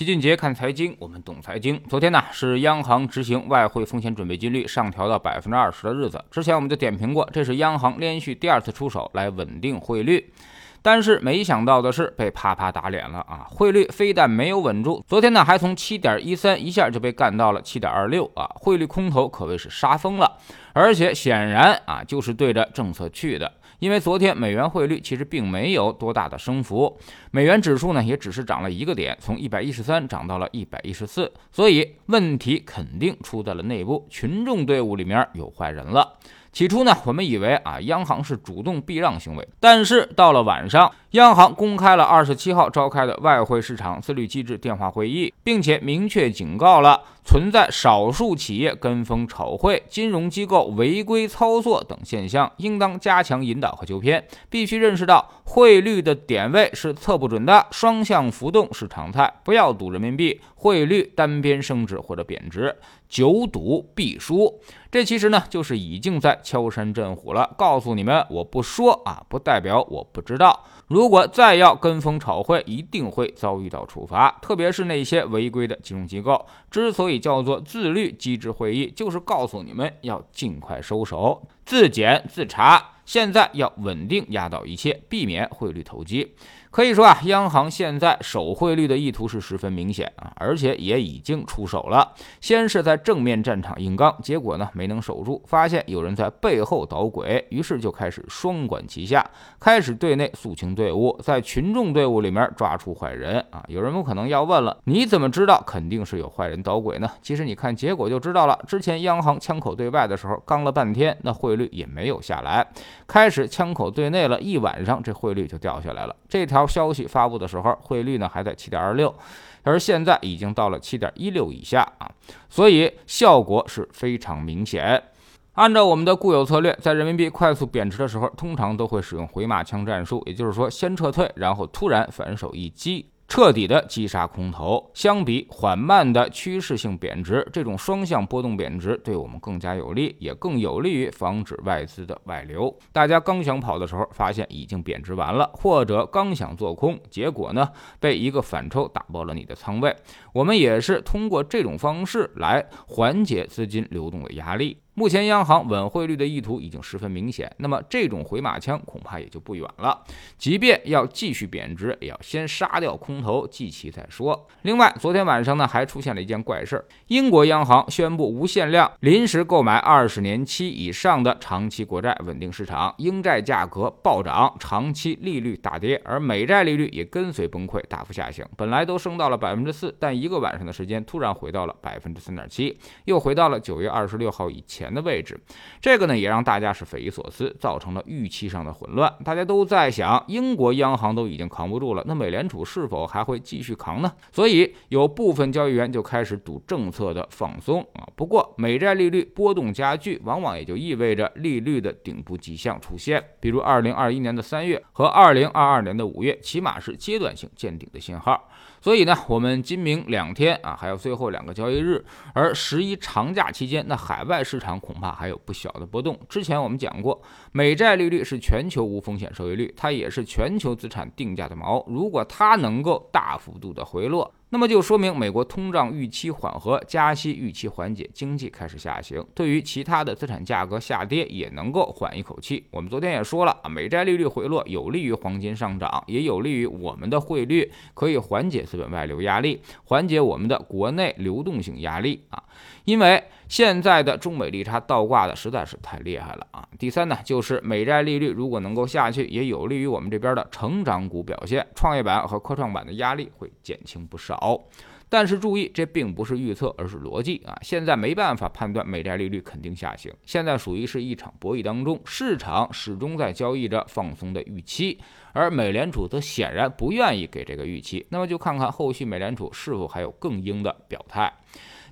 齐俊杰看财经，我们懂财经。昨天呢是央行执行外汇风险准备金率上调到百分之二十的日子。之前我们就点评过，这是央行连续第二次出手来稳定汇率。但是没想到的是，被啪啪打脸了啊！汇率非但没有稳住，昨天呢还从七点一三一下就被干到了七点二六啊！汇率空头可谓是杀疯了，而且显然啊就是对着政策去的。因为昨天美元汇率其实并没有多大的升幅，美元指数呢也只是涨了一个点，从一百一十三涨到了一百一十四，所以问题肯定出在了内部，群众队伍里面有坏人了。起初呢，我们以为啊，央行是主动避让行为，但是到了晚上，央行公开了二十七号召开的外汇市场自律机制电话会议，并且明确警告了存在少数企业跟风炒汇、金融机构违规操作等现象，应当加强引导和纠偏，必须认识到汇率的点位是测不准的，双向浮动是常态，不要赌人民币。汇率单边升值或者贬值，久赌必输。这其实呢，就是已经在敲山震虎了。告诉你们，我不说啊，不代表我不知道。如果再要跟风炒汇，一定会遭遇到处罚。特别是那些违规的金融机构，之所以叫做自律机制会议，就是告诉你们要尽快收手，自检自查。现在要稳定压倒一切，避免汇率投机。可以说啊，央行现在守汇率的意图是十分明显啊，而且也已经出手了。先是在正面战场硬刚，结果呢没能守住，发现有人在背后捣鬼，于是就开始双管齐下，开始对内肃清队伍，在群众队伍里面抓出坏人啊。有人有可能要问了，你怎么知道肯定是有坏人捣鬼呢？其实你看结果就知道了。之前央行枪口对外的时候，刚了半天，那汇率率也没有下来。开始枪口对内了一晚上，这汇率就掉下来了。这条消息发布的时候，汇率呢还在七点二六，而现在已经到了七点一六以下啊，所以效果是非常明显。按照我们的固有策略，在人民币快速贬值的时候，通常都会使用回马枪战术，也就是说先撤退，然后突然反手一击。彻底的击杀空头，相比缓慢的趋势性贬值，这种双向波动贬值对我们更加有利，也更有利于防止外资的外流。大家刚想跑的时候，发现已经贬值完了，或者刚想做空，结果呢被一个反抽打爆了你的仓位。我们也是通过这种方式来缓解资金流动的压力。目前央行稳汇率的意图已经十分明显，那么这种回马枪恐怕也就不远了。即便要继续贬值，也要先杀掉空头，计其再说。另外，昨天晚上呢还出现了一件怪事儿：英国央行宣布无限量临时购买二十年期以上的长期国债，稳定市场，英债价格暴涨，长期利率大跌，而美债利率也跟随崩溃，大幅下行。本来都升到了百分之四，但一个晚上的时间突然回到了百分之三点七，又回到了九月二十六号以前。的位置，这个呢也让大家是匪夷所思，造成了预期上的混乱。大家都在想，英国央行都已经扛不住了，那美联储是否还会继续扛呢？所以有部分交易员就开始赌政策的放松啊。不过美债利率波动加剧，往往也就意味着利率的顶部迹象出现，比如二零二一年的三月和二零二二年的五月，起码是阶段性见顶的信号。所以呢，我们今明两天啊，还有最后两个交易日，而十一长假期间，那海外市场恐怕还有不小的波动。之前我们讲过，美债利率是全球无风险收益率，它也是全球资产定价的锚。如果它能够大幅度的回落，那么就说明美国通胀预期缓和，加息预期缓解，经济开始下行。对于其他的资产价格下跌，也能够缓一口气。我们昨天也说了啊，美债利率回落有利于黄金上涨，也有利于我们的汇率，可以缓解资本外流压力，缓解我们的国内流动性压力啊。因为现在的中美利差倒挂的实在是太厉害了啊！第三呢，就是美债利率如果能够下去，也有利于我们这边的成长股表现，创业板和科创板的压力会减轻不少。好但是注意，这并不是预测，而是逻辑啊！现在没办法判断美债利率肯定下行，现在属于是一场博弈当中，市场始终在交易着放松的预期，而美联储则显然不愿意给这个预期。那么就看看后续美联储是否还有更鹰的表态。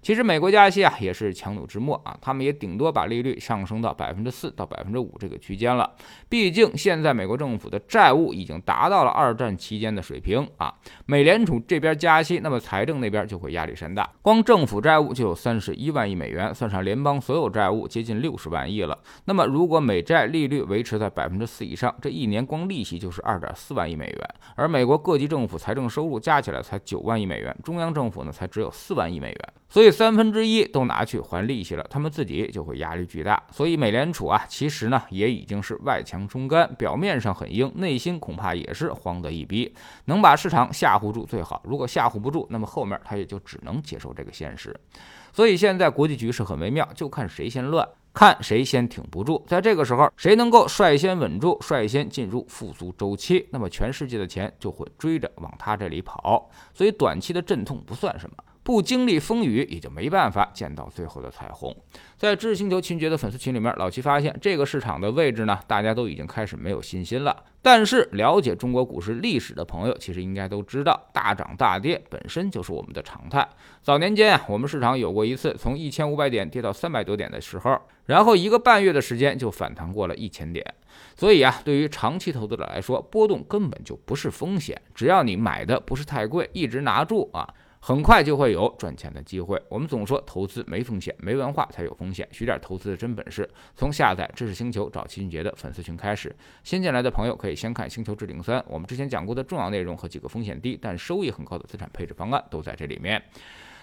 其实美国加息啊也是强弩之末啊，他们也顶多把利率上升到百分之四到百分之五这个区间了。毕竟现在美国政府的债务已经达到了二战期间的水平啊。美联储这边加息，那么财政那边就会压力山大。光政府债务就有三十一万亿美元，算上联邦所有债务，接近六十万亿了。那么如果美债利率维持在百分之四以上，这一年光利息就是二点四万亿美元。而美国各级政府财政收入加起来才九万亿美元，中央政府呢才只有四万亿美元。所以三分之一都拿去还利息了，他们自己就会压力巨大。所以美联储啊，其实呢也已经是外强中干，表面上很硬，内心恐怕也是慌得一逼。能把市场吓唬住最好，如果吓唬不住，那么后面他也就只能接受这个现实。所以现在国际局势很微妙，就看谁先乱，看谁先挺不住。在这个时候，谁能够率先稳住，率先进入复苏周期，那么全世界的钱就会追着往他这里跑。所以短期的阵痛不算什么。不经历风雨，也就没办法见到最后的彩虹。在知识星球秦杰的粉丝群里面，老齐发现这个市场的位置呢，大家都已经开始没有信心了。但是了解中国股市历史的朋友，其实应该都知道，大涨大跌本身就是我们的常态。早年间啊，我们市场有过一次从一千五百点跌到三百多点的时候，然后一个半月的时间就反弹过了一千点。所以啊，对于长期投资者来说，波动根本就不是风险，只要你买的不是太贵，一直拿住啊。很快就会有赚钱的机会。我们总说投资没风险，没文化才有风险。学点投资的真本事，从下载知识星球找齐俊杰的粉丝群开始。新进来的朋友可以先看《星球置顶三》，我们之前讲过的重要内容和几个风险低但收益很高的资产配置方案都在这里面。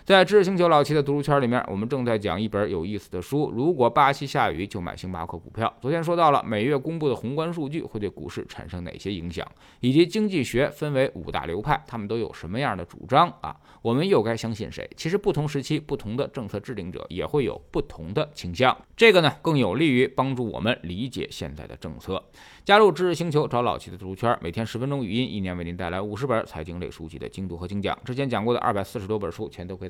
在知识星球老七的读书圈里面，我们正在讲一本有意思的书。如果巴西下雨，就买星巴克股票。昨天说到了每月公布的宏观数据会对股市产生哪些影响，以及经济学分为五大流派，他们都有什么样的主张啊？我们又该相信谁？其实不同时期不同的政策制定者也会有不同的倾向，这个呢更有利于帮助我们理解现在的政策。加入知识星球，找老七的读书圈，每天十分钟语音，一年为您带来五十本财经类书籍的精读和精讲。之前讲过的二百四十多本书，全都可以